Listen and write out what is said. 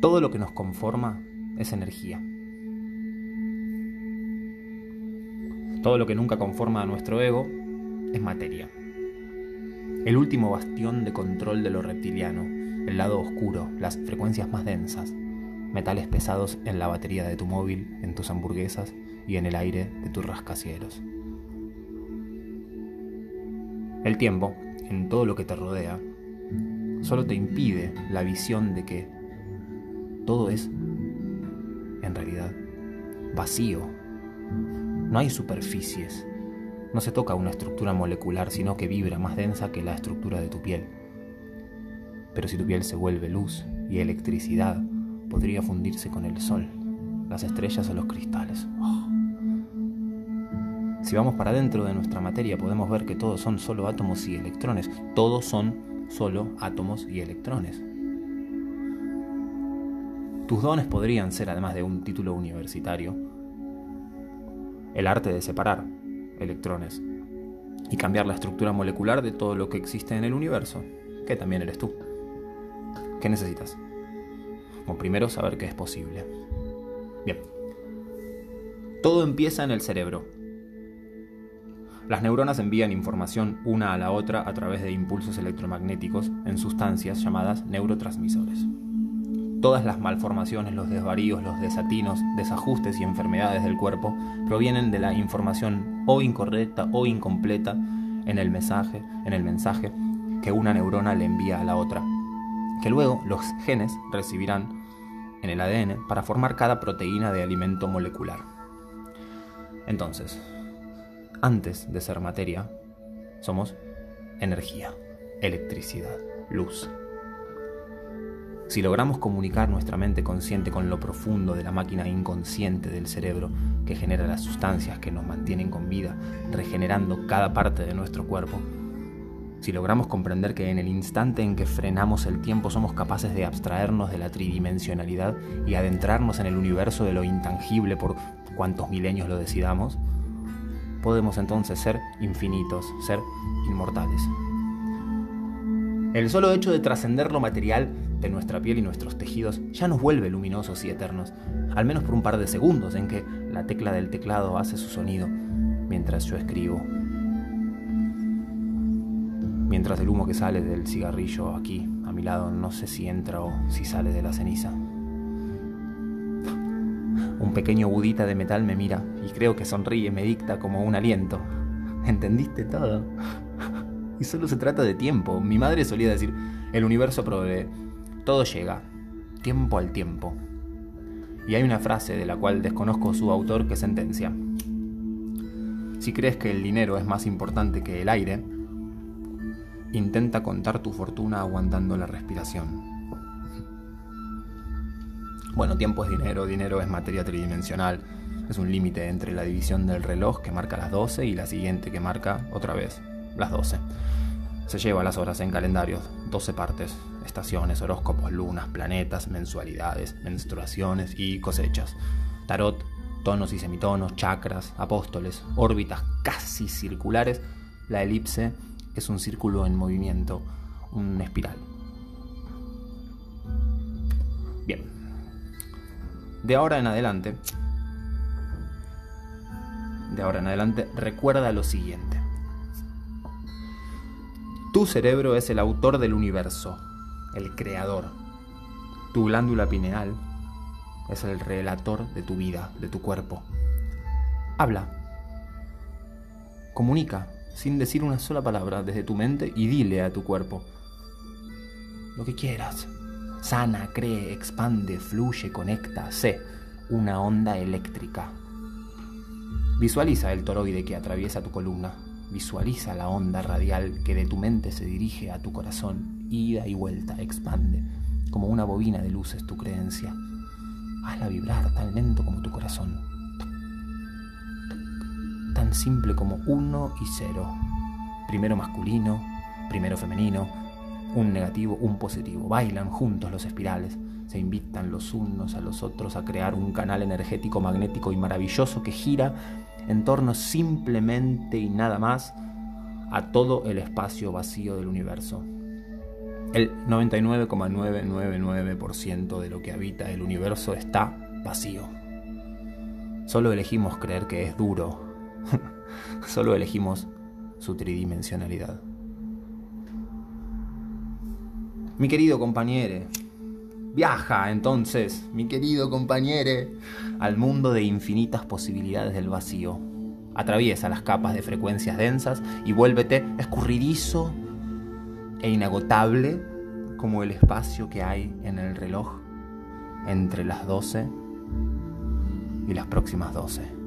Todo lo que nos conforma es energía. Todo lo que nunca conforma a nuestro ego es materia. El último bastión de control de lo reptiliano, el lado oscuro, las frecuencias más densas, metales pesados en la batería de tu móvil, en tus hamburguesas y en el aire de tus rascacielos. El tiempo, en todo lo que te rodea, solo te impide la visión de que todo es, en realidad, vacío. No hay superficies. No se toca una estructura molecular, sino que vibra más densa que la estructura de tu piel. Pero si tu piel se vuelve luz y electricidad, podría fundirse con el sol, las estrellas o los cristales. Si vamos para dentro de nuestra materia podemos ver que todos son solo átomos y electrones. Todos son solo átomos y electrones. Tus dones podrían ser, además de un título universitario, el arte de separar electrones y cambiar la estructura molecular de todo lo que existe en el universo, que también eres tú. ¿Qué necesitas? Como primero saber que es posible. Bien. Todo empieza en el cerebro. Las neuronas envían información una a la otra a través de impulsos electromagnéticos en sustancias llamadas neurotransmisores. Todas las malformaciones, los desvaríos, los desatinos, desajustes y enfermedades del cuerpo provienen de la información o incorrecta o incompleta en el mensaje, en el mensaje que una neurona le envía a la otra, que luego los genes recibirán en el ADN para formar cada proteína de alimento molecular. Entonces, antes de ser materia, somos energía, electricidad, luz. Si logramos comunicar nuestra mente consciente con lo profundo de la máquina inconsciente del cerebro que genera las sustancias que nos mantienen con vida, regenerando cada parte de nuestro cuerpo, si logramos comprender que en el instante en que frenamos el tiempo somos capaces de abstraernos de la tridimensionalidad y adentrarnos en el universo de lo intangible por cuantos milenios lo decidamos, podemos entonces ser infinitos, ser inmortales. El solo hecho de trascender lo material de nuestra piel y nuestros tejidos ya nos vuelve luminosos y eternos, al menos por un par de segundos en que la tecla del teclado hace su sonido mientras yo escribo. Mientras el humo que sale del cigarrillo aquí a mi lado no sé si entra o si sale de la ceniza. Un pequeño budita de metal me mira y creo que sonríe me dicta como un aliento. ¿Entendiste todo? Y solo se trata de tiempo. Mi madre solía decir, el universo provee, todo llega, tiempo al tiempo. Y hay una frase de la cual desconozco su autor que sentencia. Si crees que el dinero es más importante que el aire, intenta contar tu fortuna aguantando la respiración. Bueno, tiempo es dinero, dinero es materia tridimensional. Es un límite entre la división del reloj que marca las 12 y la siguiente que marca otra vez las 12. Se lleva las horas en calendarios, 12 partes, estaciones, horóscopos, lunas, planetas, mensualidades, menstruaciones y cosechas. Tarot, tonos y semitonos, chakras, apóstoles, órbitas casi circulares. La elipse es un círculo en movimiento, un espiral. Bien, de ahora en adelante, de ahora en adelante, recuerda lo siguiente. Tu cerebro es el autor del universo, el creador. Tu glándula pineal es el relator de tu vida, de tu cuerpo. Habla. Comunica sin decir una sola palabra desde tu mente y dile a tu cuerpo lo que quieras sana, cree, expande, fluye, conecta, sé, una onda eléctrica. Visualiza el toroide que atraviesa tu columna. Visualiza la onda radial que de tu mente se dirige a tu corazón, ida y vuelta, expande, como una bobina de luces tu creencia. Hazla vibrar tan lento como tu corazón. Tan simple como uno y cero. Primero masculino, primero femenino, un negativo, un positivo. Bailan juntos los espirales, se invitan los unos a los otros a crear un canal energético, magnético y maravilloso que gira en torno simplemente y nada más a todo el espacio vacío del universo. El 99,999% de lo que habita el universo está vacío. Solo elegimos creer que es duro. Solo elegimos su tridimensionalidad. Mi querido compañero, viaja entonces, mi querido compañero, al mundo de infinitas posibilidades del vacío. Atraviesa las capas de frecuencias densas y vuélvete escurridizo e inagotable como el espacio que hay en el reloj entre las 12 y las próximas 12.